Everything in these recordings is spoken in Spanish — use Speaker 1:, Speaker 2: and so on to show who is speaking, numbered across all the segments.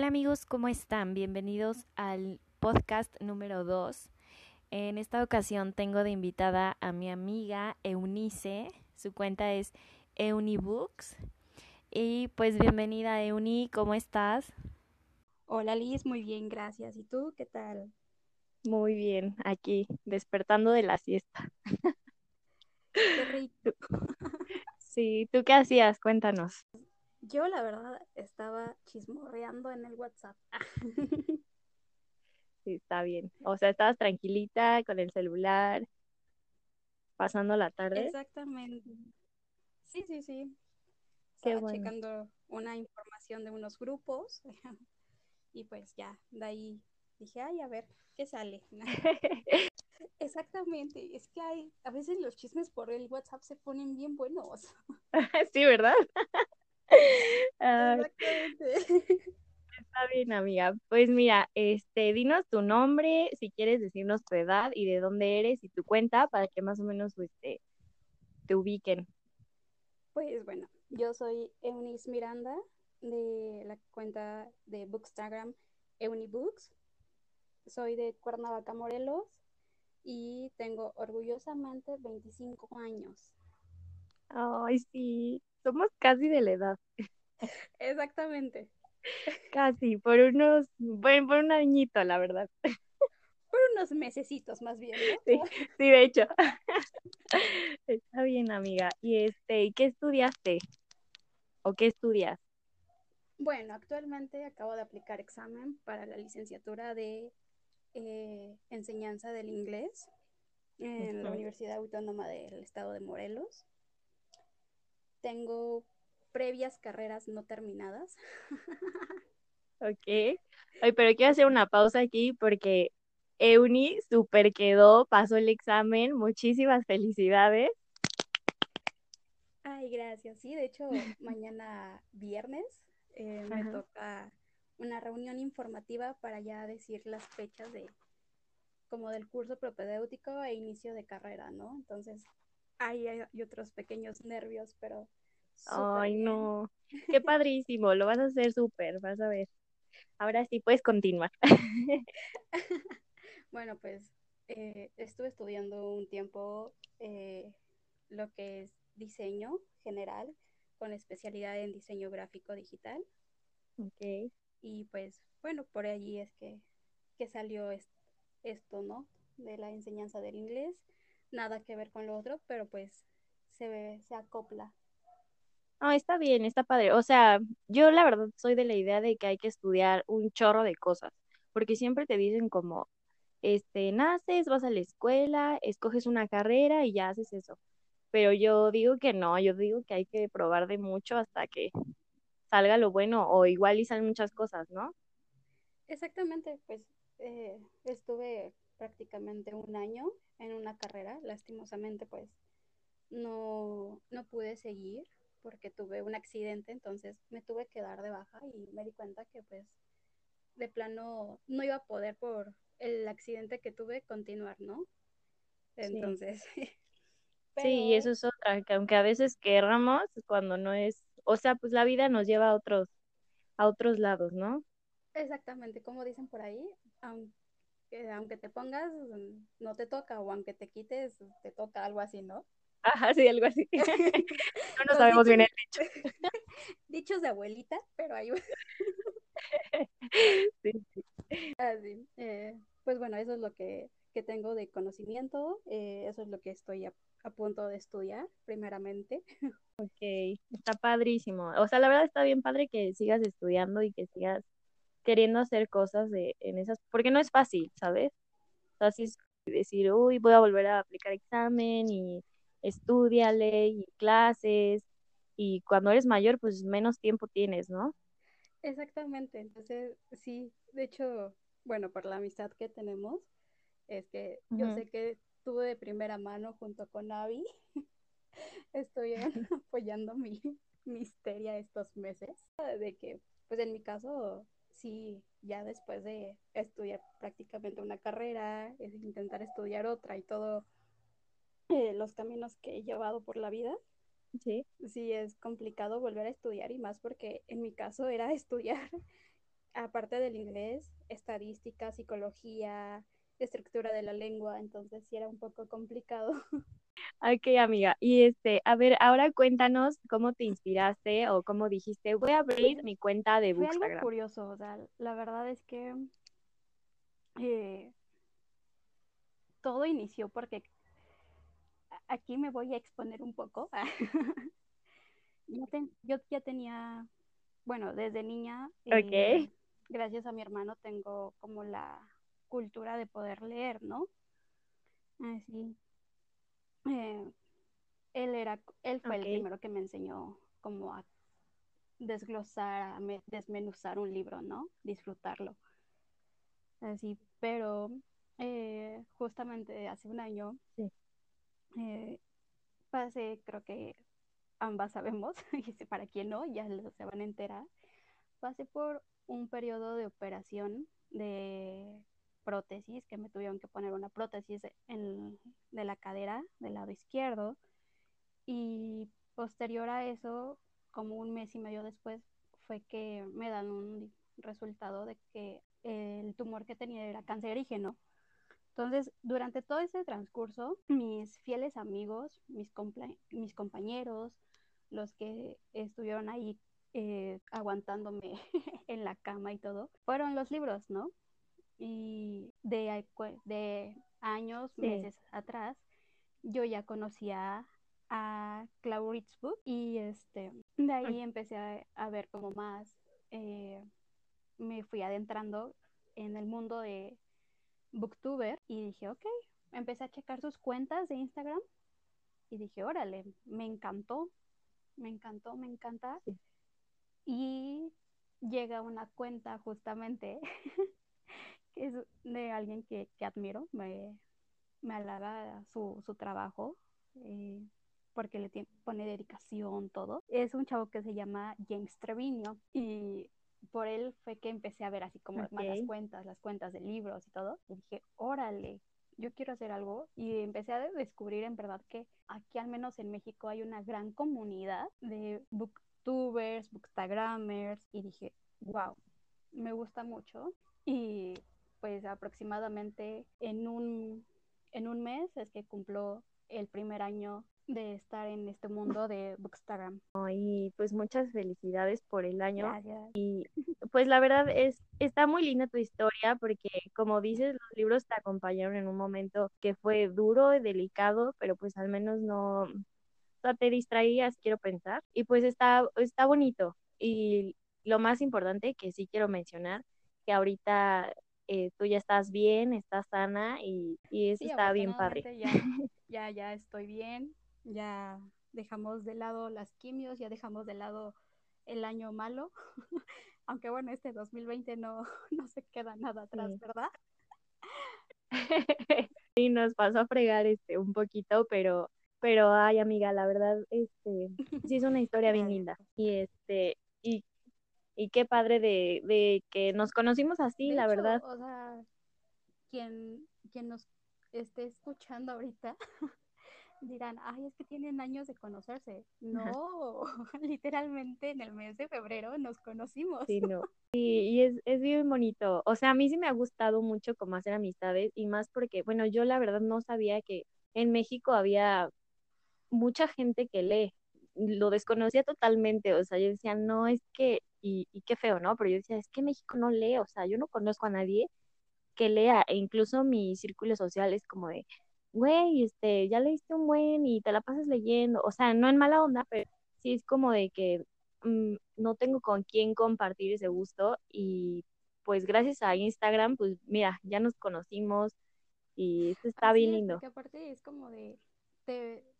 Speaker 1: Hola amigos, ¿cómo están? Bienvenidos al podcast número 2. En esta ocasión tengo de invitada a mi amiga Eunice. Su cuenta es Eunibooks. Y pues bienvenida Euni, ¿cómo estás?
Speaker 2: Hola Liz, muy bien, gracias. ¿Y tú qué tal?
Speaker 1: Muy bien, aquí despertando de la siesta.
Speaker 2: Qué rico.
Speaker 1: Sí, ¿tú qué hacías? Cuéntanos.
Speaker 2: Yo la verdad estaba chismorreando en el WhatsApp.
Speaker 1: Sí, está bien. O sea, estabas tranquilita con el celular, pasando la tarde.
Speaker 2: Exactamente. Sí, sí, sí.
Speaker 1: Qué
Speaker 2: Estaba
Speaker 1: bueno.
Speaker 2: checando una información de unos grupos y pues ya, de ahí dije, ay, a ver, ¿qué sale? Exactamente, es que hay, a veces los chismes por el WhatsApp se ponen bien buenos.
Speaker 1: Sí, ¿verdad? Ay,
Speaker 2: Exactamente.
Speaker 1: está bien, amiga. Pues mira, este, dinos tu nombre, si quieres decirnos tu edad y de dónde eres y tu cuenta para que más o menos este, te ubiquen.
Speaker 2: Pues bueno, yo soy Eunice Miranda de la cuenta de Bookstagram Eunibooks. Soy de Cuernavaca, Morelos y tengo orgullosamente 25 años.
Speaker 1: Ay, sí, somos casi de la edad,
Speaker 2: Exactamente.
Speaker 1: casi, por unos, bueno, por un añito, la verdad.
Speaker 2: Por unos mesecitos más bien, ¿no?
Speaker 1: Sí, sí, de hecho. Está bien, amiga. Y este, ¿y qué estudiaste? ¿O qué estudias?
Speaker 2: Bueno, actualmente acabo de aplicar examen para la licenciatura de eh, enseñanza del inglés en la. Universidad Autónoma del Estado de Morelos. Tengo previas carreras no terminadas.
Speaker 1: Ok. Ay, pero quiero hacer una pausa aquí porque Euni super quedó, pasó el examen. Muchísimas felicidades.
Speaker 2: Ay, gracias. Sí, de hecho, mañana viernes eh, me toca una reunión informativa para ya decir las fechas de como del curso propedéutico e inicio de carrera, ¿no? Entonces, ahí hay, otros pequeños nervios, pero
Speaker 1: Ay,
Speaker 2: bien.
Speaker 1: no. Qué padrísimo. Lo vas a hacer súper, vas a ver. Ahora sí puedes continuar.
Speaker 2: Bueno, pues eh, estuve estudiando un tiempo eh, lo que es diseño general con especialidad en diseño gráfico digital.
Speaker 1: Ok.
Speaker 2: Y pues bueno, por allí es que, que salió es- esto, ¿no? De la enseñanza del inglés. Nada que ver con lo otro, pero pues se ve, se acopla.
Speaker 1: Ah, está bien, está padre. O sea, yo la verdad soy de la idea de que hay que estudiar un chorro de cosas, porque siempre te dicen como, este, naces, vas a la escuela, escoges una carrera y ya haces eso. Pero yo digo que no, yo digo que hay que probar de mucho hasta que salga lo bueno, o igual y salen muchas cosas, ¿no?
Speaker 2: Exactamente, pues eh, estuve prácticamente un año en una carrera. Lastimosamente, pues no, no pude seguir porque tuve un accidente, entonces me tuve que dar de baja y me di cuenta que pues de plano no iba a poder por el accidente que tuve continuar, ¿no?
Speaker 1: Sí.
Speaker 2: Entonces,
Speaker 1: Sí, y eso
Speaker 2: pero
Speaker 1: es otra, que aunque a veces querramos, cuando no es, o sea, pues la vida nos lleva a otros, a otros lados, ¿no?
Speaker 2: exactamente como dicen por ahí, aunque, aunque te pongas, no te toca, o aunque te quites, te toca algo así, ¿no?
Speaker 1: Ajá, sí, algo así. No nos sabemos
Speaker 2: dichos,
Speaker 1: bien el dicho.
Speaker 2: dichos de abuelita, pero ahí.
Speaker 1: Sí, sí.
Speaker 2: Así. Eh, pues bueno, eso es lo que, que tengo de conocimiento, eh, eso es lo que estoy a, a punto de estudiar, primeramente.
Speaker 1: Ok, está padrísimo. O sea, la verdad está bien padre que sigas estudiando y que sigas queriendo hacer cosas de, en esas, porque no es fácil, ¿sabes? O sea, sí es decir, uy, voy a volver a aplicar examen y estudiale y clases y cuando eres mayor, pues menos tiempo tienes, ¿no?
Speaker 2: Exactamente, entonces sí, de hecho, bueno, por la amistad que tenemos, es que yo sé que tuve de primera mano junto con Avi, estoy apoyando mi, mi histeria estos meses, de que, pues en mi caso, sí, ya después de estudiar prácticamente una carrera, es intentar estudiar otra y todo eh, los caminos que he llevado por la vida,
Speaker 1: Sí.
Speaker 2: sí es complicado volver a estudiar y más porque en mi caso era estudiar aparte del inglés, estadística, psicología, estructura de la lengua, entonces sí era un poco complicado.
Speaker 1: Ok, amiga. Y este, a ver, ahora cuéntanos cómo te inspiraste o cómo dijiste, voy a abrir mi cuenta de
Speaker 2: Fue algo
Speaker 1: Bookstagram.
Speaker 2: curioso, o sea, la verdad es que eh, todo inició porque aquí me voy a exponer un poco. Yo, ten- yo ya tenía, bueno, desde niña, eh, gracias a mi hermano, tengo como la cultura de poder leer, ¿no? Así. Eh, él era, él fue el primero que me enseñó como a desglosar, a me- desmenuzar un libro, ¿no? Disfrutarlo. Así, pero eh, justamente hace un año
Speaker 1: Sí.
Speaker 2: eh, pasé, creo que ambas sabemos, y para quien no, ya se van a enterar, pasé por un periodo de operación de prótesis, que me tuvieron que poner una prótesis en, de la cadera del lado izquierdo, y posterior a eso, como un mes y medio después, fue que me dan un resultado de que el tumor que tenía era cancerígeno. Entonces, durante todo ese transcurso, mis fieles amigos, mis, mis compañeros, los que estuvieron ahí eh, aguantándome en la cama y todo, fueron los libros, ¿no? Y de, de años,
Speaker 1: Sí.
Speaker 2: meses atrás, yo ya conocía a Clauritz Book y este, de ahí empecé a, a ver como más, eh, me fui adentrando en el mundo de booktuber y dije, ok, empecé a checar sus cuentas de Instagram y dije, órale, me encantó, me encantó, me encanta.
Speaker 1: Sí.
Speaker 2: Y llega una cuenta justamente que es de alguien que, que admiro, me, me halaga su, su trabajo. Eh, porque le tiene, pone dedicación, todo. Es un chavo que se llama James Trevino y por él fue que empecé a ver así como más las cuentas, las cuentas de libros y todo. Y dije, órale, yo quiero hacer algo. Y empecé a descubrir en verdad que aquí, al menos en México, hay una gran comunidad de booktubers, bookstagrammers. Y dije, wow, me gusta mucho. Y pues aproximadamente en un, en un mes es que cumplo el primer año de estar en este mundo de Bookstagram.
Speaker 1: Y pues muchas felicidades por el año.
Speaker 2: Gracias.
Speaker 1: Y pues la verdad es, está muy linda tu historia porque como dices, los libros te acompañaron en un momento que fue duro y delicado, pero pues al menos no, o sea, te distraías, quiero pensar. Y pues está, está bonito. Y lo más importante que sí quiero mencionar, que ahorita eh, tú ya estás bien, estás sana y, y eso
Speaker 2: Sí,
Speaker 1: está bien padre.
Speaker 2: ya, ya, ya estoy bien, ya dejamos de lado las quimios, ya dejamos de lado el año malo, aunque bueno, este 2020 no, no se queda nada atrás,
Speaker 1: Sí.
Speaker 2: ¿verdad?
Speaker 1: Sí, nos pasó a fregar este un poquito, pero, pero ay amiga, la verdad, este, sí es una historia bien linda. Y este, y, y qué padre de, de que nos conocimos así,
Speaker 2: de
Speaker 1: la
Speaker 2: hecho,
Speaker 1: verdad.
Speaker 2: o sea, quien, quien nos esté escuchando ahorita dirán, ay, es que tienen años de conocerse. No, literalmente en el mes de febrero nos conocimos.
Speaker 1: Sí, no. Y, y es, es bien bonito. O sea, a mí sí me ha gustado mucho como hacer amistades y más porque, bueno, yo la verdad no sabía que en México había mucha gente que lee. Lo desconocía totalmente. O sea, yo decía, no, es que, y, y qué feo, ¿no? Pero yo decía, es que México no lee. O sea, yo no conozco a nadie que lea. E incluso mi círculo social es como de, güey, este, ya leíste un buen y te la pasas leyendo. O sea, no en mala onda, pero sí es como de que mm, no tengo con quién compartir ese gusto y pues gracias a Instagram, pues mira, ya nos conocimos y esto está
Speaker 2: Así
Speaker 1: bien
Speaker 2: es,
Speaker 1: lindo.
Speaker 2: porque aparte es como de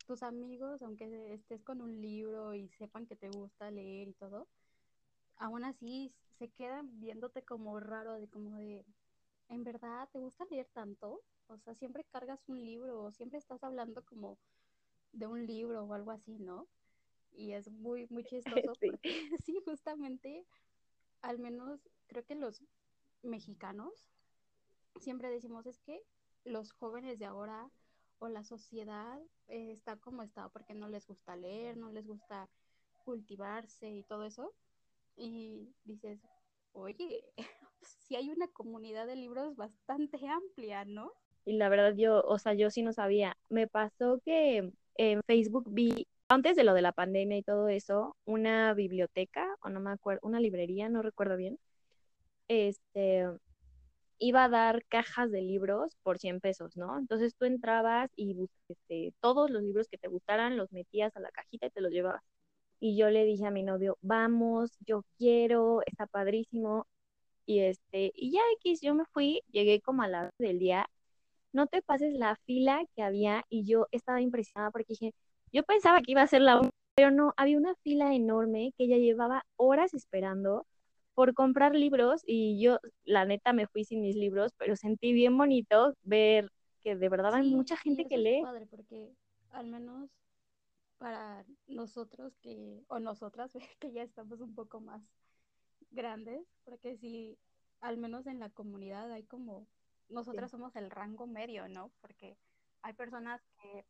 Speaker 2: tus amigos, aunque estés con un libro y sepan que te gusta leer y todo, aún así se quedan viéndote como raro, de como de, ¿en verdad te gusta leer tanto? O sea, siempre cargas un libro o siempre estás hablando como de un libro o algo así, ¿no? Y es muy, muy chistoso
Speaker 1: Sí.
Speaker 2: porque sí, justamente, al menos creo que los mexicanos siempre decimos es que los jóvenes de ahora o la sociedad eh, está como está porque no les gusta leer, no les gusta cultivarse y todo eso. Y dices, oye, sí hay una comunidad de libros bastante amplia, ¿no?
Speaker 1: Y la verdad yo, o sea, yo sí no sabía. Me pasó que en Facebook vi, antes de lo de la pandemia y todo eso, una biblioteca, o no me acuerdo, una librería, no recuerdo bien, este, iba a dar cajas de libros por 100 pesos, ¿no? Entonces tú entrabas y este, todos los libros que te gustaran los metías a la cajita y te los llevabas. Y yo le dije a mi novio, vamos, yo quiero, está padrísimo. Y este, y ya X, yo me fui, llegué como a la del día, no te pases la fila que había y yo estaba impresionada porque dije, yo pensaba que iba a ser la pero no, había una fila enorme que ya llevaba horas esperando por comprar libros y yo, la neta, me fui sin mis libros, pero sentí bien bonito ver que de verdad hay mucha gente que lee.
Speaker 2: Es padre porque al menos para nosotros que, o nosotras, que ya estamos un poco más grandes, porque si al menos en la comunidad hay como, nosotras somos el rango medio, ¿no? Porque hay personas que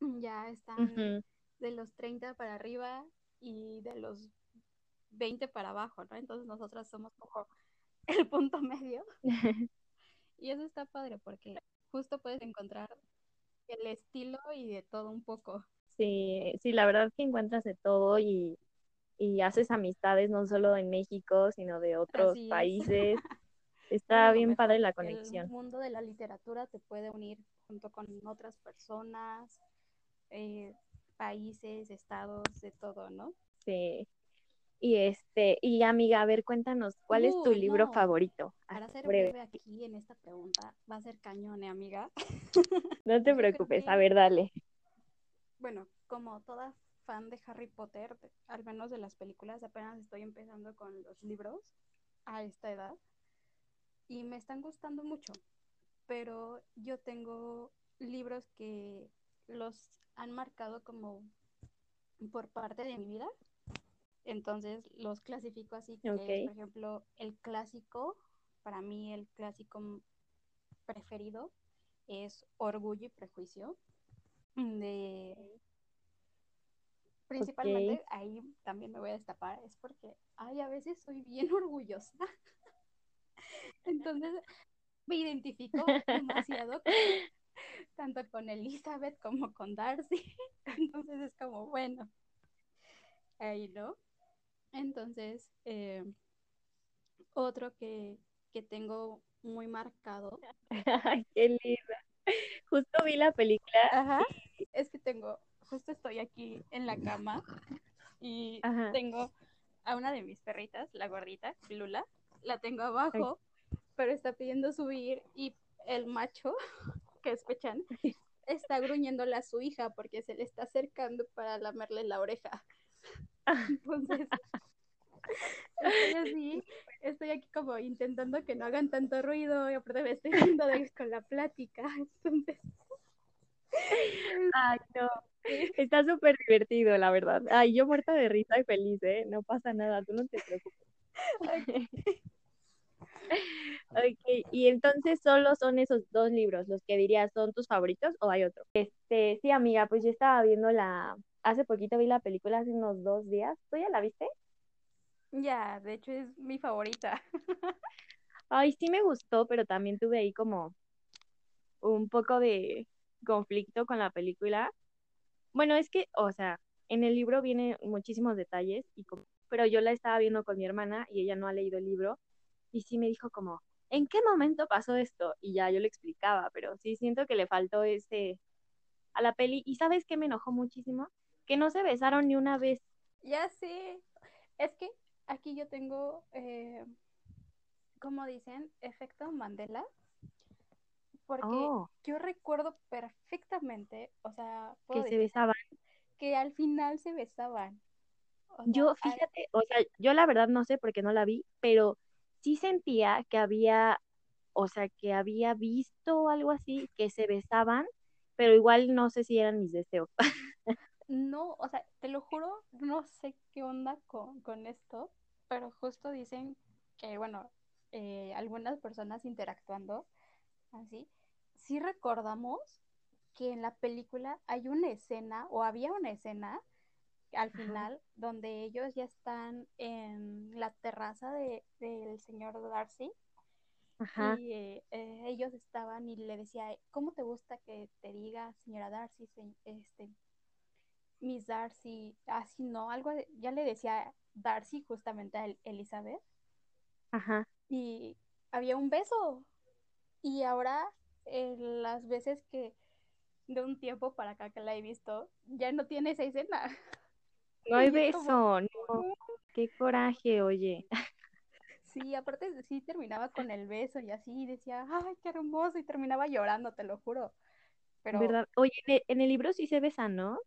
Speaker 2: ya están de los 30 para arriba y de los 20 para abajo, ¿no? Entonces nosotras somos como el punto medio. y eso está padre porque justo puedes encontrar el estilo y de todo un poco.
Speaker 1: Sí, sí, la verdad que encuentras de todo y, y haces amistades no solo en México, sino de otros países. Está bien padre la conexión.
Speaker 2: El mundo de la literatura te puede unir junto con otras personas, eh, países, estados, de todo, ¿no?
Speaker 1: Sí. Y este, y amiga, a ver, cuéntanos, ¿cuál es tu libro favorito?
Speaker 2: Para ser breve. aquí en esta pregunta, va a ser cañón, ¿eh, amiga.
Speaker 1: no te preocupes, a ver, dale.
Speaker 2: Bueno, como toda fan de Harry Potter, al menos de las películas, apenas estoy empezando con los libros a esta edad y me están gustando mucho, pero yo tengo libros que los han marcado como por parte de mi vida entonces los clasifico así, que por ejemplo el clásico, para mí el clásico preferido es Orgullo y Prejuicio. De principalmente ahí también me voy a destapar, es porque ay, a veces soy bien orgullosa. Entonces me identifico demasiado tanto con Elizabeth como con Darcy. Entonces es como, bueno, ahí no. Entonces, eh, otro que, tengo muy marcado.
Speaker 1: Ay, qué linda. Justo vi la película.
Speaker 2: Ajá. Es que tengo, justo estoy aquí en la cama y tengo a una de mis perritas, la gordita, Lula, la tengo abajo, pero está pidiendo subir y el macho, que es Pechan, está gruñéndole a su hija porque se le está acercando para lamerle la oreja. Entonces, estoy así, estoy aquí como intentando que no hagan tanto ruido y aparte me estoy con la plática. Entonces.
Speaker 1: Ay, no. Está súper divertido, la verdad. Ay, yo muerta de risa y feliz, ¿eh? No pasa nada, tú no te preocupes. ok, y entonces solo son esos dos libros los que dirías son tus favoritos o hay otro. Este, sí, amiga, pues yo estaba viendo la, hace poquito vi la película, hace unos dos días. ¿Tú ya la viste?
Speaker 2: Ya, de hecho es mi favorita.
Speaker 1: Ay, sí me gustó, pero también tuve ahí como un poco de conflicto con la película. Bueno, es que, o sea, en el libro vienen muchísimos detalles, y pero yo la estaba viendo con mi hermana y ella no ha leído el libro y sí me dijo como, ¿en qué momento pasó esto? Y ya yo le explicaba, pero sí siento que le faltó ese a la peli. ¿Y sabes qué me enojó muchísimo? Que no se besaron ni una vez.
Speaker 2: Ya sí, es que aquí yo tengo, eh, como dicen, efecto Mandela. Porque oh. yo recuerdo perfectamente, o sea,
Speaker 1: que se besaban.
Speaker 2: Que al final se besaban.
Speaker 1: yo, fíjate, o sea, yo la verdad no sé porque no la vi, pero sí sentía que había, o sea, que había visto algo así, que se besaban, pero igual no sé si eran mis deseos.
Speaker 2: no, o sea, te lo juro, no sé qué onda con, con esto, pero justo dicen que, bueno, eh, algunas personas interactuando así, sí recordamos que en la película hay una escena, o había una escena, al final, donde ellos ya están en la terraza de, del señor Darcy.
Speaker 1: Ajá.
Speaker 2: Y eh, eh, ellos estaban y le decía, ¿cómo te gusta que te diga señora Darcy, este, Miss Darcy, así no, algo, ya le decía Darcy justamente a Elizabeth.
Speaker 1: Ajá.
Speaker 2: Y había un beso. Y ahora, las veces que de un tiempo para acá que la he visto, ya no tiene esa escena.
Speaker 1: No hay beso, no. Qué coraje, oye.
Speaker 2: Sí, aparte sí terminaba con el beso y así decía, ay, qué hermoso, y terminaba llorando, te lo juro. Pero...
Speaker 1: ¿Verdad? Oye, en el libro sí se besan, ¿no?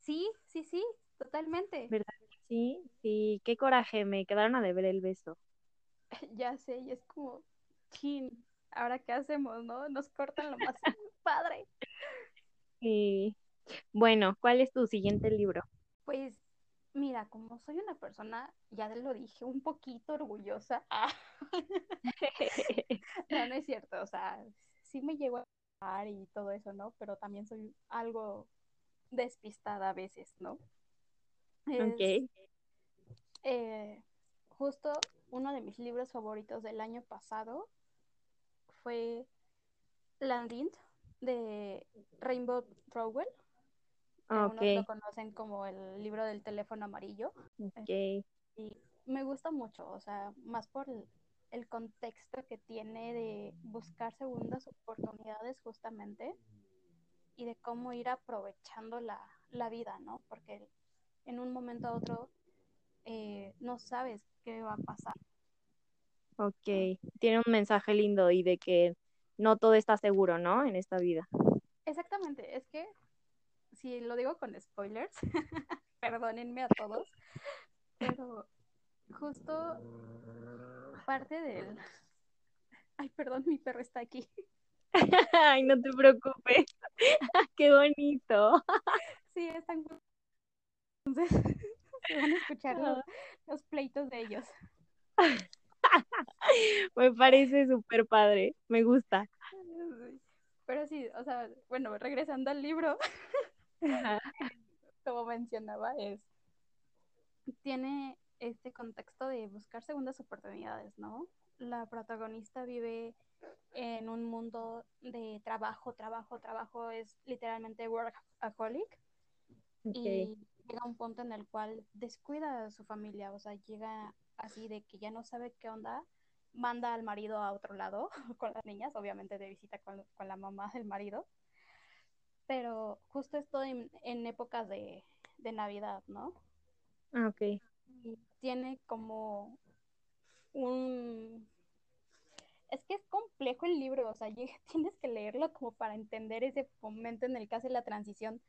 Speaker 2: Sí, sí, sí, totalmente.
Speaker 1: ¿Verdad? Sí, sí, qué coraje, me quedaron a deber el beso.
Speaker 2: Ya sé, y es como, chin, ahora qué hacemos, ¿no? Nos cortan lo más padre.
Speaker 1: Sí. Bueno, ¿cuál es tu siguiente libro?
Speaker 2: Pues, mira, como soy una persona, ya lo dije, un poquito orgullosa. no, no es cierto, o sea, sí me llego a y todo eso, ¿no? Pero también soy algo despistada a veces, ¿no?
Speaker 1: ok.
Speaker 2: Eh, justo uno de mis libros favoritos del año pasado fue Landing de Rainbow Rowell. Okay. lo conocen como el libro del teléfono amarillo.
Speaker 1: Okay.
Speaker 2: Y me gusta mucho, o sea, más por el, el contexto que tiene de buscar segundas oportunidades justamente y de cómo ir aprovechando la, la vida, ¿no? Porque en un momento a otro eh, no sabes qué va a pasar.
Speaker 1: Ok, tiene un mensaje lindo y de que no todo está seguro, ¿no? En esta vida.
Speaker 2: Exactamente, es que si lo digo con spoilers, perdónenme a todos, pero justo parte del... Ay, perdón, mi perro está aquí.
Speaker 1: Ay, no te preocupes. Qué bonito.
Speaker 2: Sí, están. Entonces, se van a escuchar los, pleitos de ellos.
Speaker 1: Me parece súper padre. Me gusta.
Speaker 2: Pero sí, o sea, bueno, regresando al libro, como mencionaba, es. Tiene este contexto de buscar segundas oportunidades, ¿no? La protagonista vive en un mundo de trabajo, trabajo, trabajo, es literalmente workaholic. Y llega un punto en el cual descuida a su familia, o sea, llega así de que ya no sabe qué onda, manda al marido a otro lado con las niñas, obviamente de visita con, la mamá del marido. Pero justo estoy en, épocas de, de, Navidad, ¿no?
Speaker 1: Ah, ok.
Speaker 2: Y tiene como un es que es complejo el libro, o sea, tienes que leerlo como para entender ese momento en el que hace la transición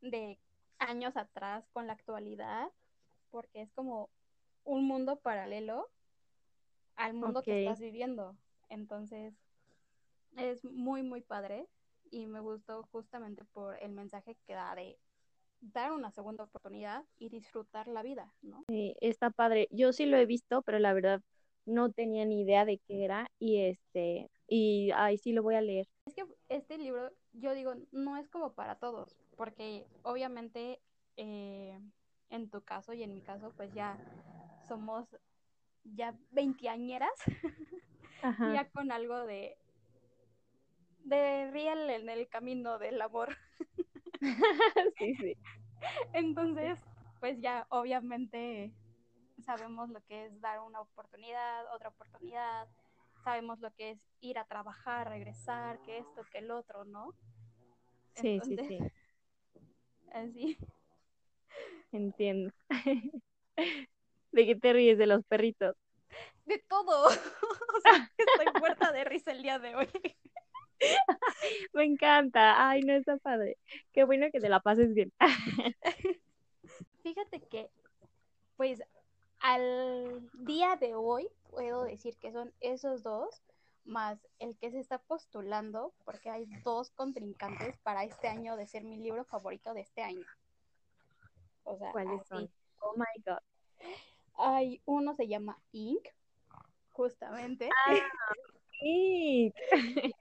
Speaker 2: de años atrás con la actualidad, porque es como un mundo paralelo al mundo que estás viviendo. Entonces, es muy, muy padre y me gustó justamente por el mensaje que da de dar una segunda oportunidad y disfrutar la vida, ¿no?
Speaker 1: Sí, está padre. Yo sí lo he visto, pero la verdad no tenía ni idea de qué era y este y ahí sí lo voy a leer.
Speaker 2: Es que este libro, yo digo, no es como para todos, porque obviamente eh, en tu caso y en mi caso, pues ya somos ya veinteañeras, ya con algo de de real en el camino del amor.
Speaker 1: sí, sí.
Speaker 2: Entonces, pues ya obviamente sabemos lo que es dar una oportunidad, otra oportunidad, sabemos lo que es ir a trabajar, regresar, que esto, que el otro, ¿no?
Speaker 1: Sí, sí, sí.
Speaker 2: Así.
Speaker 1: Entiendo. ¿De qué te ríes? ¿De los perritos?
Speaker 2: De todo. o sea, estoy muerta de risa el día de hoy.
Speaker 1: Me encanta. Ay, no está padre. Qué bueno que te la pases bien.
Speaker 2: Fíjate que, pues, al día de hoy puedo decir que son esos dos más el que se está postulando, porque hay dos contrincantes para este año de ser mi libro favorito de este año.
Speaker 1: O sea, ¿cuáles son? Oh my god.
Speaker 2: Hay uno se llama Ink, justamente.
Speaker 1: Ah, Ink.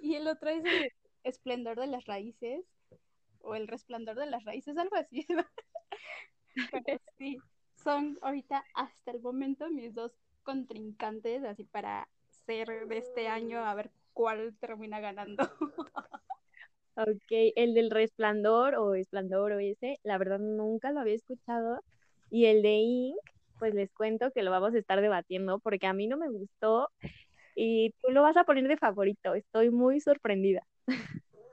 Speaker 2: y el otro es el Esplendor de las Raíces o El resplandor de las raíces, algo así. Pero sí, son ahorita hasta el momento mis dos contrincantes, así para ser de este año, a ver cuál termina ganando.
Speaker 1: Ok, el del resplandor o esplendor o ese, la verdad nunca lo había escuchado. Y el de Ink, pues les cuento que lo vamos a estar debatiendo porque a mí no me gustó y tú lo vas a poner de favorito. Estoy muy sorprendida.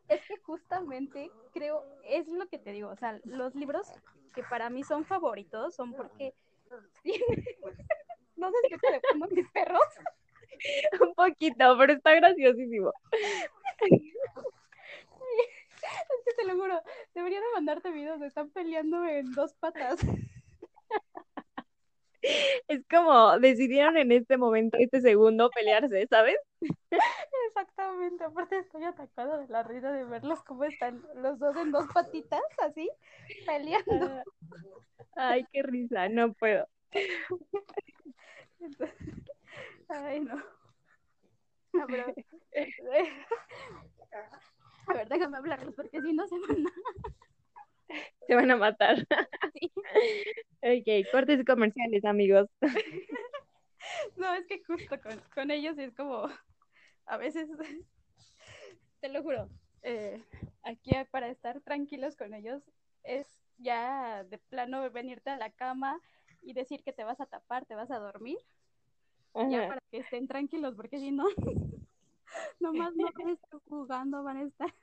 Speaker 2: Es que justamente creo, es lo que te digo, o sea, los libros que para mí son favoritos son porque... no sé si te pongo mis perros.
Speaker 1: Un poquito, pero está graciosísimo.
Speaker 2: Es que te lo juro, debería de mandarte videos, están peleando en dos patas.
Speaker 1: Es como decidieron en este momento, este segundo, pelearse, ¿sabes?
Speaker 2: Exactamente, aparte estoy atacada de la risa de verlos cómo están los dos en dos patitas, así, peleando.
Speaker 1: Ay, qué risa, no puedo.
Speaker 2: Ay, no. No, pero... A ver, déjame hablarlos porque si no se van a...
Speaker 1: Se van a matar. Ok, cortes comerciales, amigos.
Speaker 2: No, es que justo con, con ellos es como, a veces, te lo juro, eh, aquí para estar tranquilos con ellos es ya de plano venirte a la cama y decir que te vas a tapar, te vas a dormir, ya para que estén tranquilos, porque si no, nomás no van a estar jugando, van a estar...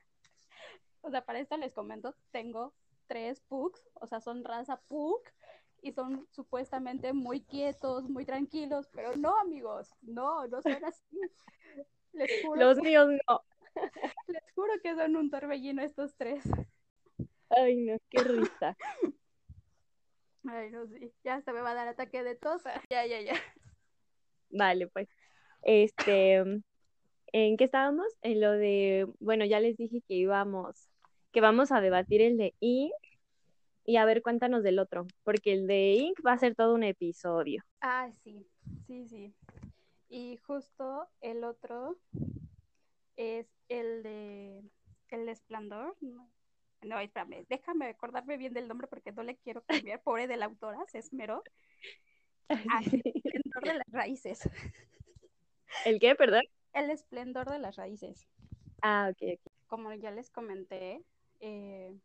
Speaker 2: O sea, para esto les comento, tengo tres pugs, o sea, son raza pug y son supuestamente muy quietos, muy tranquilos, pero no, amigos, no, no son así.
Speaker 1: Les juro Los míos no.
Speaker 2: Les juro que son un torbellino estos tres.
Speaker 1: Ay, no, qué risa.
Speaker 2: Ay, no, sí, ya hasta me va a dar ataque de tos. Ya, ya, ya.
Speaker 1: Vale, pues. Este, ¿en qué estábamos? En lo de, bueno, ya les dije que íbamos, que vamos a debatir el de Ink y a ver, cuéntanos del otro, porque el de Ink va a ser todo un episodio.
Speaker 2: Ah, sí, sí, sí. Y justo el otro es el de El Esplendor. No, espérame, déjame acordarme bien del nombre porque no le quiero cambiar, pobre de la autora, se esmeró. Ah, el esplendor de las raíces.
Speaker 1: ¿El qué, perdón?
Speaker 2: El esplendor de las raíces.
Speaker 1: Ah, ok, ok.
Speaker 2: Como ya les comenté, eh,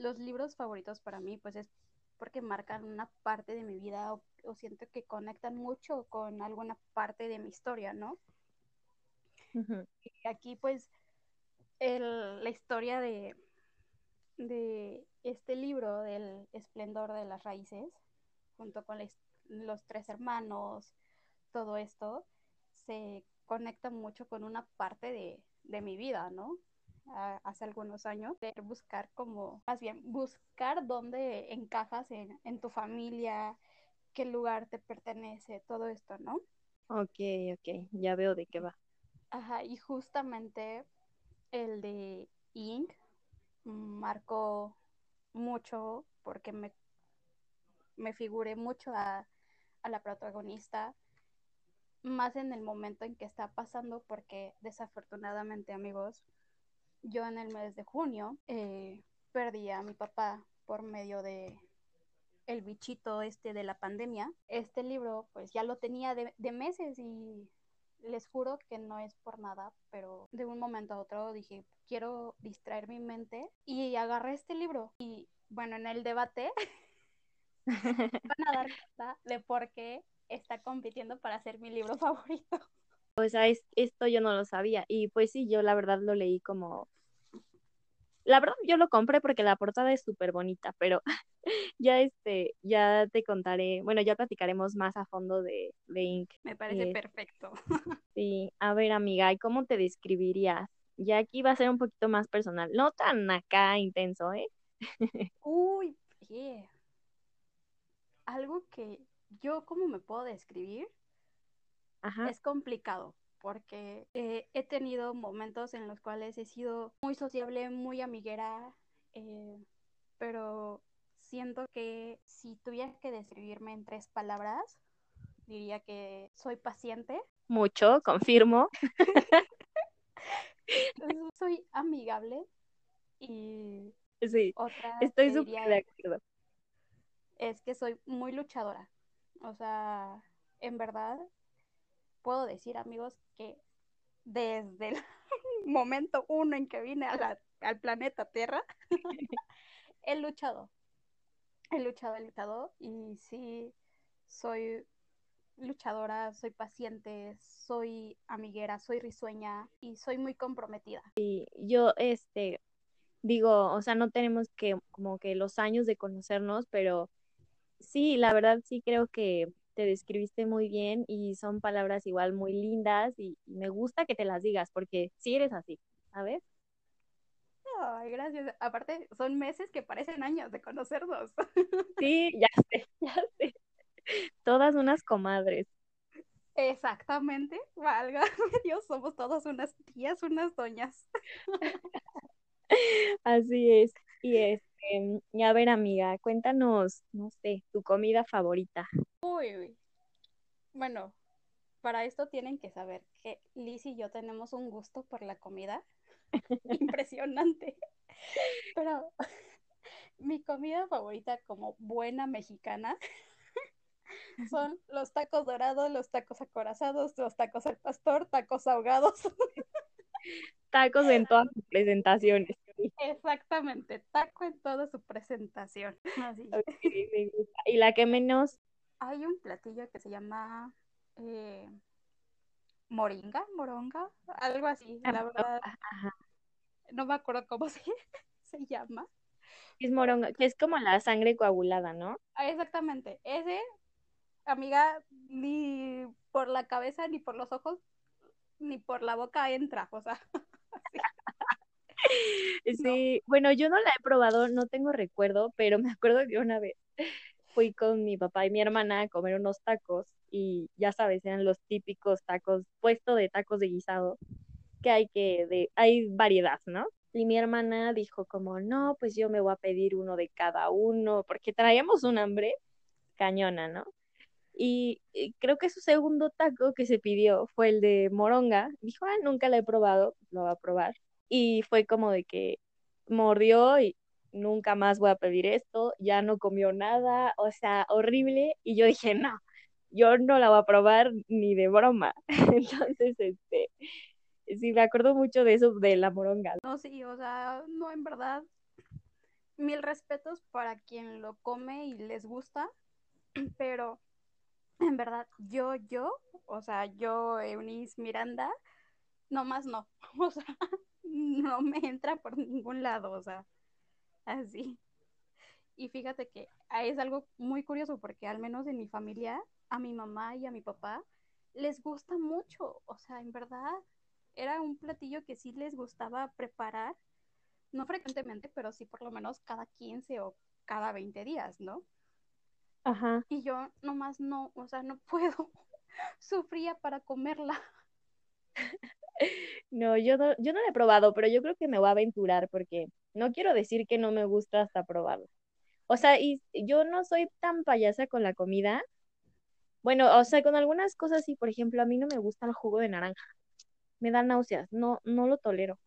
Speaker 2: los libros favoritos para mí, pues es porque marcan una parte de mi vida o, siento que conectan mucho con alguna parte de mi historia, ¿no? Y aquí, pues, el, la historia de, de este libro del esplendor de las raíces, junto con los tres hermanos, todo esto, se conecta mucho con una parte de, de mi vida, ¿no? Hace algunos años, de buscar como, más bien, buscar dónde encajas en, en tu familia, qué lugar te pertenece, todo esto, ¿no?
Speaker 1: Ok, ok, ya veo de qué va.
Speaker 2: Ajá, y justamente el de Ink marcó mucho porque me, me figuré mucho a, a la protagonista, más en el momento en que está pasando, porque desafortunadamente, amigos, yo en el mes de junio eh, perdí a mi papá por medio de el bichito este de la pandemia. Este libro pues ya lo tenía de, meses y les juro que no es por nada, pero de un momento a otro dije, quiero distraer mi mente y agarré este libro. Y bueno, en el debate van a dar cuenta de por qué está compitiendo para ser mi libro favorito.
Speaker 1: O sea, esto yo no lo sabía. Y pues sí, yo la verdad lo leí como... La verdad yo lo compré porque la portada es súper bonita, pero ya este, ya te contaré, bueno, ya platicaremos más a fondo de, de Ink.
Speaker 2: Me parece eh, perfecto.
Speaker 1: sí, a ver amiga, ¿y cómo te describirías? Ya aquí va a ser un poquito más personal, no tan acá intenso, ¿eh?
Speaker 2: Uy, Algo que yo, ¿cómo me puedo describir? Es complicado porque eh, he tenido momentos en los cuales he sido muy sociable, muy amiguera, eh, pero siento que si tuviera que describirme en tres palabras, diría que soy paciente.
Speaker 1: Mucho, confirmo.
Speaker 2: soy amigable y
Speaker 1: Sí,
Speaker 2: Otra
Speaker 1: estoy súper de acuerdo.
Speaker 2: es que soy muy luchadora. O sea, en verdad, puedo decir, amigos, que desde el momento uno en que vine a la- al planeta Tierra, he luchado. He luchado, he luchado. Y sí, soy luchadora, soy paciente, soy amiguera, soy risueña y soy muy comprometida.
Speaker 1: Yo, este, digo, o sea, no tenemos que como que los años de conocernos, pero sí, la verdad sí creo que te describiste muy bien y son palabras igual muy lindas y, y me gusta que te las digas porque sí eres así, ¿sabes?
Speaker 2: Ay, gracias. Aparte, son meses que parecen años de conocernos.
Speaker 1: Sí, ya sé, ya sé. Todas unas comadres.
Speaker 2: Exactamente, válgame Dios, somos todas unas tías, unas doñas.
Speaker 1: Así es. Y este, y a ver, amiga, cuéntanos, no sé, tu comida favorita.
Speaker 2: Uy, uy. Bueno, para esto tienen que saber que Liz y yo tenemos un gusto por la comida impresionante. Pero mi comida favorita como buena mexicana son los tacos dorados, los tacos acorazados, los tacos al pastor, tacos ahogados.
Speaker 1: Tacos en todas sus presentaciones.
Speaker 2: Exactamente, taco en toda su presentación. Así.
Speaker 1: Ok, me gusta. Y la que menos,
Speaker 2: Hay un platillo que se llama eh, moringa, moronga, algo así. La verdad,
Speaker 1: ajá,
Speaker 2: no me acuerdo cómo se, se llama.
Speaker 1: es moronga, que es como la sangre coagulada, ¿no?
Speaker 2: Ah, exactamente, ese, amiga, ni por la cabeza, ni por los ojos, ni por la boca entra, o sea,
Speaker 1: Sí, bueno, yo no la he probado, no tengo recuerdo, pero me acuerdo que una vez fui con mi papá y mi hermana a comer unos tacos y ya sabes, eran los típicos tacos, puesto de tacos de guisado, que hay que, de, hay variedad, ¿no? Y mi hermana dijo como, no, pues yo me voy a pedir uno de cada uno, porque traíamos un hambre cañona, ¿no? Y, y creo que su segundo taco que se pidió fue el de moronga. Dijo, ah, nunca la he probado, lo va a probar. Y fue como de que mordió y nunca más voy a pedir esto, ya no comió nada, o sea, horrible. Y yo dije, no, yo no la voy a probar ni de broma. Entonces, este, sí, me acuerdo mucho de eso, de la moronga.
Speaker 2: no, sí, o sea, no, en verdad, mil respetos para quien lo come y les gusta, pero en verdad, yo, yo, o sea, yo, Eunice Miranda, nomás no, o sea, no me entra por ningún lado, o sea, así. Y fíjate que ah, es algo muy curioso porque al menos en mi familia, a mi mamá y a mi papá les gusta mucho, o sea, en verdad era un platillo que sí les gustaba preparar, no frecuentemente, pero sí por lo menos cada 15 o cada 20 días, ¿no?
Speaker 1: Ajá.
Speaker 2: Y yo nomás no, o sea, no puedo, sufría para comerla.
Speaker 1: No, yo no, yo no la he probado, pero yo creo que me voy a aventurar porque no quiero decir que no me gusta hasta probarla. O sea, y yo no soy tan payasa con la comida. Bueno, o sea, con algunas cosas sí, por ejemplo, a mí no me gusta el jugo de naranja. Me da náuseas, no, no lo tolero.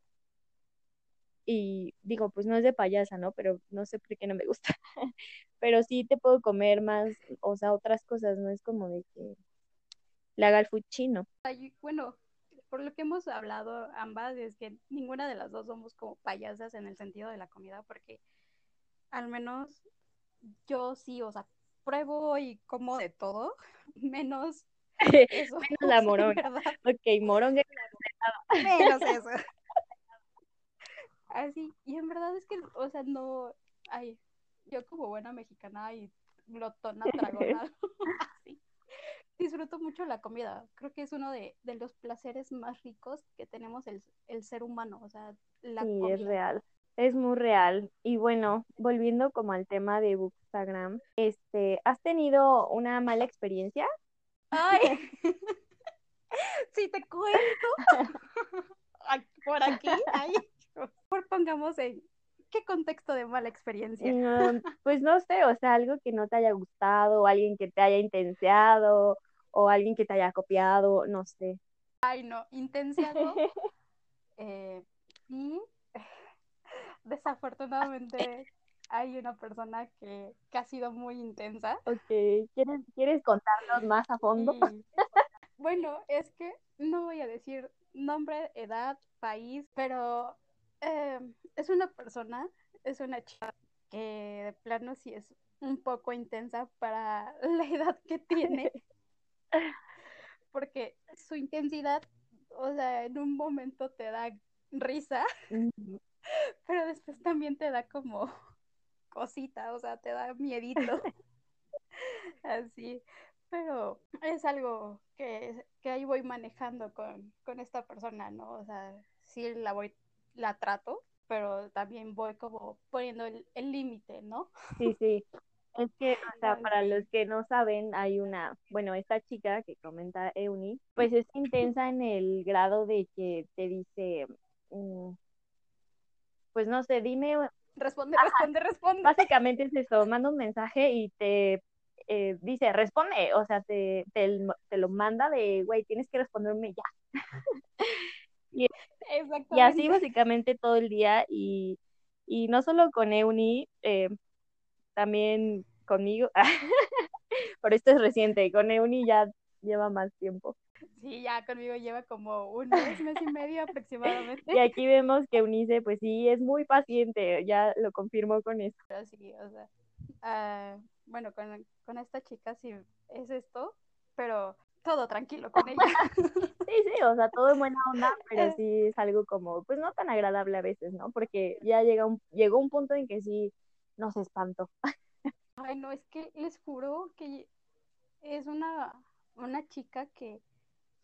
Speaker 1: Y digo, pues no es de payasa, ¿no? Pero no sé por qué no me gusta. Pero sí te puedo comer más, o sea, otras cosas, no es como de que le haga el fuchino.
Speaker 2: Bueno, por lo que hemos hablado ambas, es que ninguna de las dos somos como payasas en el sentido de la comida, porque al menos yo sí, o sea, pruebo y como de todo, menos eso.
Speaker 1: Menos la
Speaker 2: verdad,
Speaker 1: Ok, moronga.
Speaker 2: menos eso. Así, y en verdad es que, o sea, no, ay, yo como buena mexicana y glotona, tragona, disfruto mucho la comida. Creo que es uno de, de los placeres más ricos que tenemos el, el ser humano, o sea, la
Speaker 1: Sí, es real. Es muy real. Y bueno, volviendo como al tema de Bookstagram, este, ¿has tenido una mala experiencia?
Speaker 2: Ay, si te cuento, por aquí, por pongamos en qué contexto de mala experiencia.
Speaker 1: Pues no sé, o sea, algo que no te haya gustado, o alguien que te haya intenseado, o alguien que te haya copiado, no sé.
Speaker 2: Ay, no, intensiado. Eh, desafortunadamente hay una persona que, que ha sido muy intensa.
Speaker 1: Ok, ¿quieres, ¿quieres contarnos más a fondo?
Speaker 2: Bueno, es que no voy a decir nombre, edad, país, pero eh, es una persona, es una chica que de plano sí es un poco intensa para la edad que tiene. Porque su intensidad, o sea, en un momento te da risa, pero después también te da como cosita, o sea, te da miedito. Así. Pero es algo que, que ahí voy manejando con, con esta persona, ¿no? O sea, sí la voy, la trato, pero también voy como poniendo el el límite, ¿no?
Speaker 1: Sí, sí. Es que, o sea, para los que no saben, hay una, bueno, esta chica que comenta Euni, pues es intensa en el grado de que te dice, mm, pues no sé, dime,
Speaker 2: Responde, responde, responde.
Speaker 1: básicamente es eso, manda un mensaje y te eh, dice, responde, o sea, te, te, te lo manda de, güey, tienes que responderme ya. Y, y así
Speaker 2: Exactamente.
Speaker 1: básicamente todo el día y, y no solo con Euni, eh, también conmigo, pero esto es reciente, con Euni ya lleva más tiempo.
Speaker 2: Sí, ya conmigo lleva como un mes, mes y medio
Speaker 1: Y
Speaker 2: aproximadamente.
Speaker 1: aquí vemos que Eunice, pues sí, es muy paciente, ya lo confirmó con.
Speaker 2: Pero sí, o sea, ah, bueno, con, con esta chica sí es esto, pero todo tranquilo con ella.
Speaker 1: Sí, sí, o sea, todo en buena onda, pero sí es algo como, pues no tan agradable a veces, ¿no? Porque ya llega un, llegó un punto en que sí nos espantó.
Speaker 2: Ay, no, es que les juro que es una, una chica que,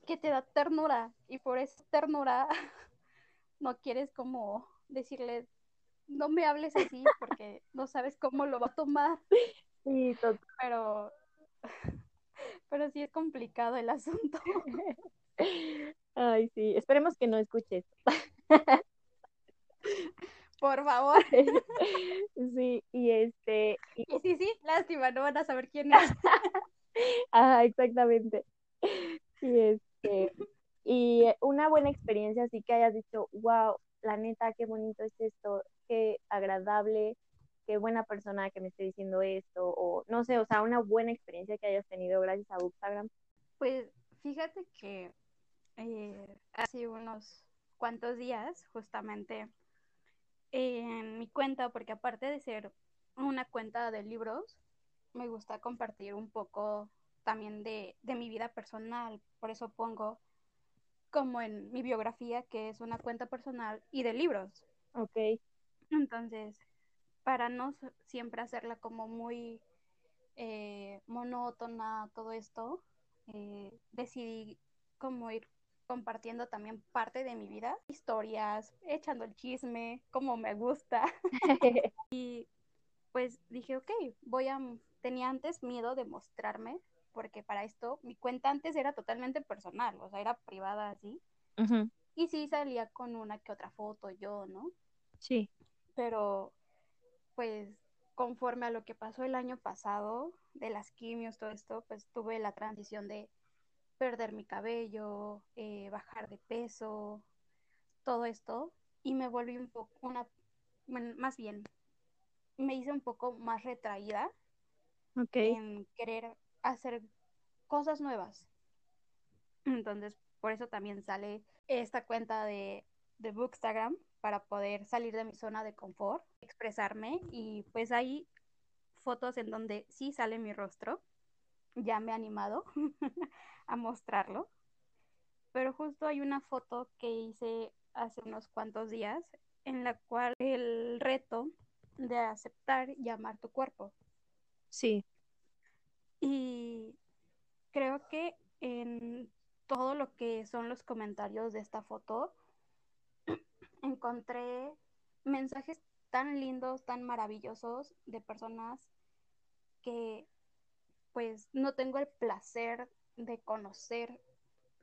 Speaker 2: que te da ternura y por esa ternura no quieres como decirle, no me hables así porque no sabes cómo lo va a tomar,
Speaker 1: Sí, total.
Speaker 2: pero, pero sí es complicado el asunto.
Speaker 1: Ay, sí, esperemos que no escuches.
Speaker 2: Por favor.
Speaker 1: Sí, y este, y,
Speaker 2: Y sí, sí, lástima, no van a saber quién es.
Speaker 1: ajá, exactamente. Y este, y una buena experiencia, así que hayas dicho, wow, la neta, qué bonito es esto, qué agradable, qué buena persona que me esté diciendo esto, o no sé, o sea, una buena experiencia que hayas tenido gracias a Bookstagram.
Speaker 2: Pues fíjate que eh, hace unos cuantos días, justamente en mi cuenta, porque aparte de ser una cuenta de libros, me gusta compartir un poco también de, de mi vida personal. Por eso pongo como en mi biografía que es una cuenta personal y de libros.
Speaker 1: Ok,
Speaker 2: Entonces, para no siempre hacerla como muy eh, monótona, todo esto, eh, decidí como ir compartiendo también parte de mi vida, historias, echando el chisme, como me gusta. Y pues dije, ok, voy a... Tenía antes miedo de mostrarme, porque para esto mi cuenta antes era totalmente personal, o sea, era privada así. Y sí salía con una que otra foto yo, ¿no?
Speaker 1: Sí,
Speaker 2: Pero pues conforme a lo que pasó el año pasado, de las quimios, todo esto, pues tuve la transición de perder mi cabello, eh, bajar de peso, todo esto, y me volví un poco, una, bueno, más bien, me hice un poco más retraída
Speaker 1: ok,
Speaker 2: en querer hacer cosas nuevas. Entonces, por eso también sale esta cuenta de, de Bookstagram para poder salir de mi zona de confort, expresarme y pues hay fotos en donde sí sale mi rostro. Ya me he animado a mostrarlo. Pero justo hay una foto que hice hace unos cuantos días en la cual el reto de aceptar y amar tu cuerpo.
Speaker 1: sí,
Speaker 2: Y creo que en todo lo que son los comentarios de esta foto, encontré mensajes tan lindos, tan maravillosos de personas que pues no tengo el placer de conocer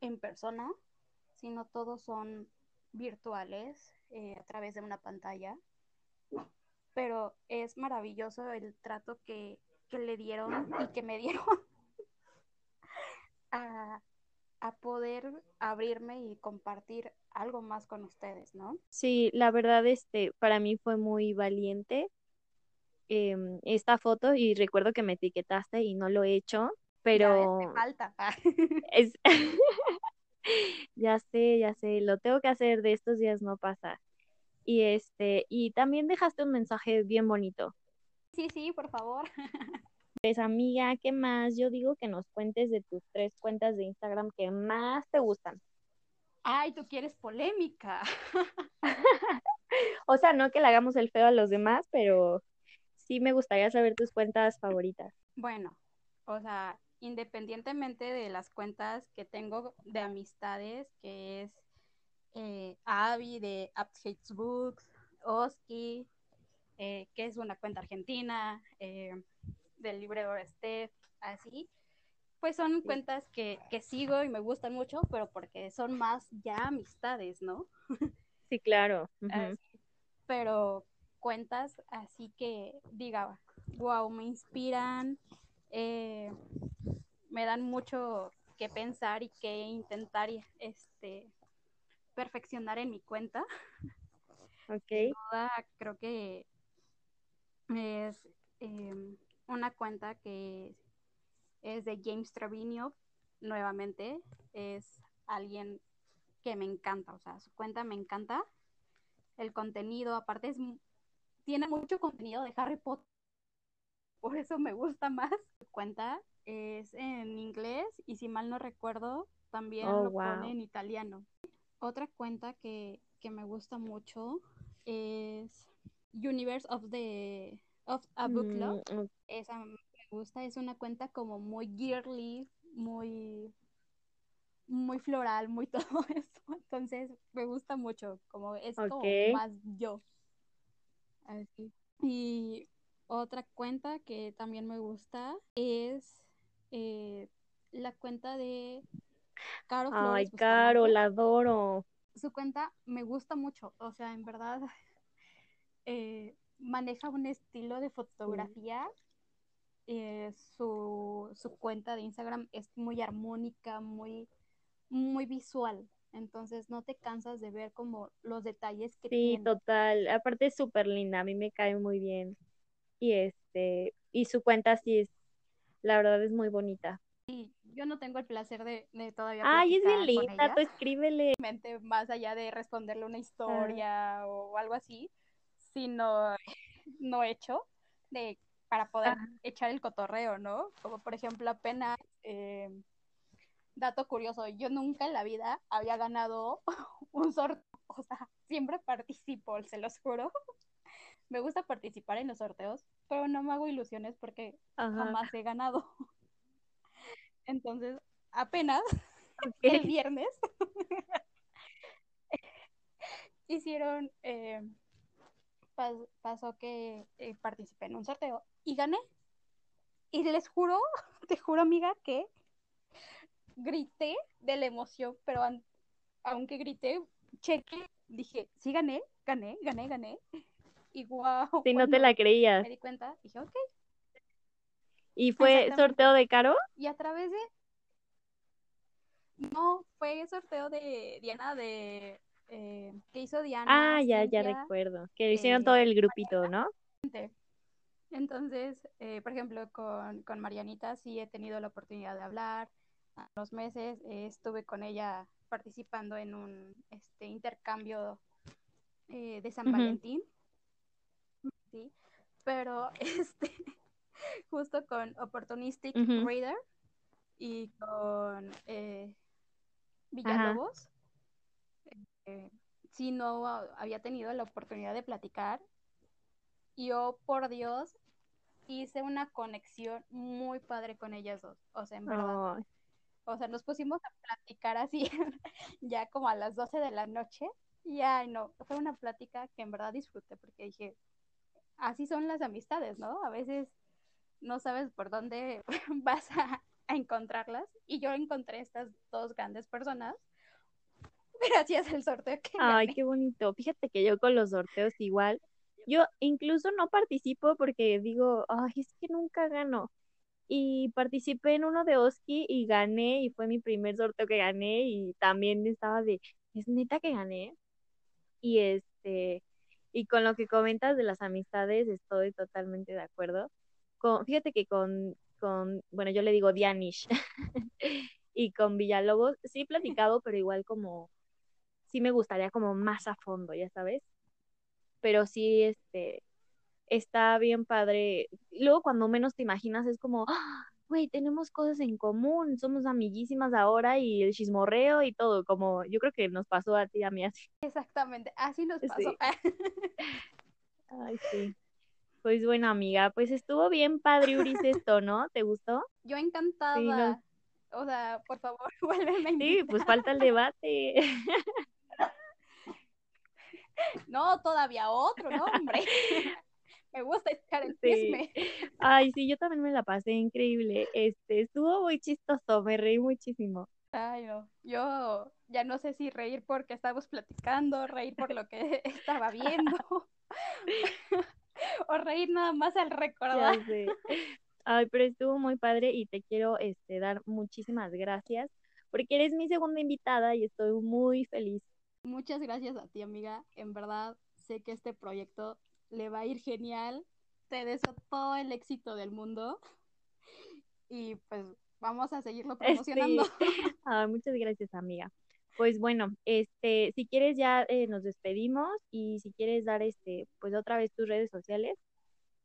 Speaker 2: en persona, sino todos son virtuales eh, a través de una pantalla. Pero es maravilloso el trato que, que le dieron y que me dieron a, a poder abrirme y compartir algo más con ustedes, ¿no?
Speaker 1: Sí, la verdad, este, para mí fue muy valiente em, esta foto y recuerdo que me etiquetaste y no lo he hecho, pero
Speaker 2: Ya, falta.
Speaker 1: es, ya sé, ya sé, lo tengo que hacer de estos días no pasa. Y este, y también dejaste un mensaje bien bonito.
Speaker 2: Sí, sí, por favor.
Speaker 1: Pues amiga, ¿qué más? Yo digo que nos cuentes de tus tres cuentas de Instagram que más te gustan.
Speaker 2: Ay, tú quieres polémica.
Speaker 1: O sea, no que le hagamos el feo a los demás, pero sí me gustaría saber tus cuentas favoritas.
Speaker 2: Bueno, o sea, independientemente de las cuentas que tengo de amistades, que es eh, Avi de Hates Books, Oski, eh, que es una cuenta argentina, eh, del librero Steph, así, pues son cuentas que, que sigo y me gustan mucho, pero porque son más ya amistades, ¿no?
Speaker 1: Sí, claro.
Speaker 2: Así, pero cuentas así que diga, wow, me inspiran, eh, me dan mucho que pensar y que intentar este perfeccionar en mi cuenta.
Speaker 1: Ok.
Speaker 2: Creo que es eh, una cuenta que es de James Trevino, nuevamente, es alguien que me encanta, o sea, su cuenta me encanta, el contenido, aparte es, tiene mucho contenido de Harry Potter, por eso me gusta más. Su cuenta es en inglés y si mal no recuerdo, también
Speaker 1: Oh,
Speaker 2: lo
Speaker 1: wow.
Speaker 2: pone en italiano. Otra cuenta que, que me gusta mucho es Universe of the of a Book Club.
Speaker 1: Mm, ok.
Speaker 2: Esa me gusta, es una cuenta como muy girly, muy muy floral, muy todo eso. Entonces me gusta mucho, como es como más yo. Así. Y otra cuenta que también me gusta es eh, la cuenta de Caro
Speaker 1: Ay, Caro, la adoro.
Speaker 2: Su cuenta me gusta mucho, o sea, en verdad eh, maneja un estilo de fotografía. Eh, su, su cuenta de Instagram es muy armónica, muy, muy visual. Entonces no te cansas de ver como los detalles que
Speaker 1: Sí,
Speaker 2: tiene.
Speaker 1: total. Aparte es súper linda, a mí me cae muy bien. Y este, y su cuenta sí es, la verdad es muy bonita.
Speaker 2: Y yo no tengo el placer de, de todavía
Speaker 1: Ay, es bien linda, tú escríbele.
Speaker 2: Más allá de responderle una historia o algo así, sino no hecho de para poder
Speaker 1: Ajá.
Speaker 2: echar el cotorreo, ¿no? Como por ejemplo apenas eh, dato curioso, yo nunca en la vida había ganado un sorteo, o sea, siempre participo, se los juro. Me gusta participar en los sorteos, pero no me hago ilusiones porque
Speaker 1: Ajá.
Speaker 2: jamás he ganado. Entonces, apenas el viernes hicieron, eh, pas- pasó que eh, participé en un sorteo y gané. Y les juro, te juro amiga, que grité de la emoción, pero aunque grité, cheque, dije, sí gané, gané, gané, gané. Y wow,
Speaker 1: Si no te la creías.
Speaker 2: me di cuenta, dije, ok.
Speaker 1: ¿Y fue sorteo de Caro?
Speaker 2: Y a través de... No, fue sorteo de Diana, de... eh, que hizo Diana,
Speaker 1: Ah, ya, ya recuerdo. Que hicieron todo
Speaker 2: eh,
Speaker 1: el grupito, ¿no?
Speaker 2: Entonces, eh, por ejemplo, con, con Marianita sí he tenido la oportunidad de hablar. A los meses eh, estuve con ella participando en un este, intercambio eh, de San. Valentín. Sí, pero este, justo con Opportunistic. Reader y con eh, Villalobos, eh, sí no había tenido la oportunidad de platicar. Yo, por Dios, hice una conexión muy padre con ellas dos. O sea, en verdad. O sea, nos pusimos a platicar así ya como a las 12 de la noche. Y ay, no, fue una plática que en verdad disfruté porque dije, así son las amistades, ¿no? A veces no sabes por dónde vas a, a encontrarlas. Y yo encontré estas dos grandes personas gracias al sorteo que
Speaker 1: Ay,
Speaker 2: gané.
Speaker 1: qué bonito. Fíjate que yo con los sorteos igual. Yo incluso no participo porque digo, ay, es que nunca gano. y participé en uno de Oski y gané y fue mi primer sorteo que gané y también estaba de, es neta que gané. Y este, y con lo que comentas de las amistades estoy totalmente de acuerdo. Con, fíjate que con, con, bueno, yo le digo Dianish y con Villalobos sí he platicado, pero igual como, sí me gustaría como más a fondo, ya sabes. Pero sí, este, está bien padre. Luego cuando menos te imaginas es como, ¡Ah! güey, tenemos cosas en común, somos amiguísimas ahora y el chismorreo y todo, como yo creo que nos pasó a ti y a mí así.
Speaker 2: Exactamente, así nos pasó.
Speaker 1: Ay, sí. Pues bueno, amiga, pues estuvo bien padre Uris esto, ¿no? ¿Te gustó?
Speaker 2: Yo encantada. O sea, por favor, a invitar.
Speaker 1: Sí, pues falta el debate.
Speaker 2: No, todavía otro, ¿no, hombre? me gusta echar el chisme.
Speaker 1: Ay, sí, yo también me la pasé increíble. Este, estuvo muy chistoso, me reí muchísimo.
Speaker 2: Ay, no, yo ya no sé si reír porque estábamos platicando, reír por lo que estaba viendo, o reír nada más al recordar.
Speaker 1: Ay, pero estuvo muy padre y te quiero este, dar muchísimas gracias porque eres mi segunda invitada y estoy muy feliz.
Speaker 2: Muchas gracias a ti, amiga. En verdad, sé que este proyecto le va a ir genial. Te deseo todo el éxito del mundo. Y pues vamos a seguirlo promocionando.
Speaker 1: muchas gracias, amiga. Pues bueno, este, si quieres ya eh, nos despedimos y si quieres dar este, pues otra vez tus redes sociales,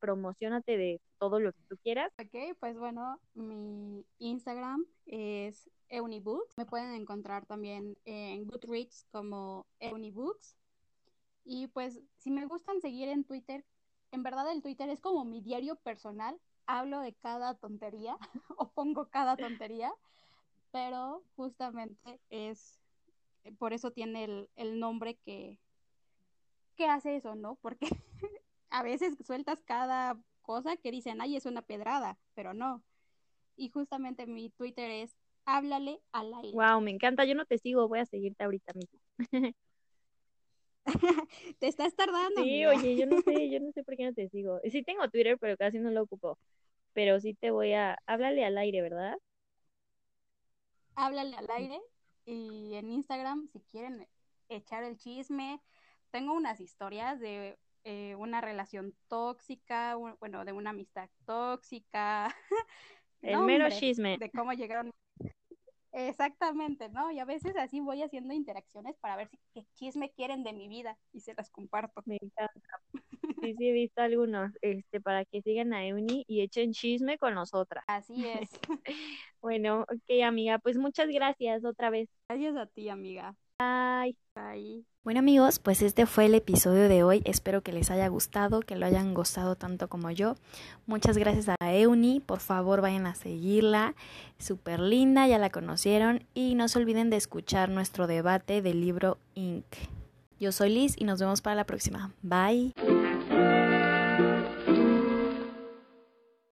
Speaker 1: promocionate de todo lo que tú quieras.
Speaker 2: Ok, pues bueno, mi Instagram es Eunibooks. Me pueden encontrar también en Goodreads como Eunibooks. Y pues si me gustan seguir en Twitter, en verdad el Twitter es como mi diario personal. Hablo de cada tontería o pongo cada tontería, pero justamente es, por eso tiene el, el nombre que, que hace eso, ¿no? Porque a veces sueltas cada cosa que dicen, ay, es una pedrada, pero no. Y justamente mi Twitter es háblale al aire.
Speaker 1: Wow, me encanta. Yo no te sigo, voy a seguirte ahorita mismo.
Speaker 2: te estás tardando.
Speaker 1: Sí, oye, yo no sé, yo no sé por qué no te sigo. Sí tengo Twitter, pero casi no lo ocupo. Pero sí te voy a, háblale al aire, ¿verdad?
Speaker 2: Háblale al aire y en Instagram, si quieren echar el chisme, tengo unas historias de eh, una relación tóxica, bueno, de una amistad tóxica.
Speaker 1: El mero chisme.
Speaker 2: De cómo llegaron Exactamente, ¿no? Y a veces así voy haciendo interacciones para ver si qué chisme quieren de mi vida y se las comparto.
Speaker 1: Me encanta. Sí, sí, he visto algunos, este, para que sigan a Euni y echen chisme con nosotras.
Speaker 2: Así es.
Speaker 1: bueno, ok, amiga, pues muchas gracias otra vez.
Speaker 2: Gracias a ti, amiga.
Speaker 1: Bye.
Speaker 2: Bye.
Speaker 1: Bueno amigos, pues este fue el episodio de hoy. Espero que les haya gustado, que lo hayan gustado tanto como yo. Muchas gracias a Euni. Por favor vayan a seguirla. Súper linda, ya la conocieron. Y no se olviden de escuchar nuestro debate del libro Inc. Yo soy Liz y nos vemos para la próxima. Bye.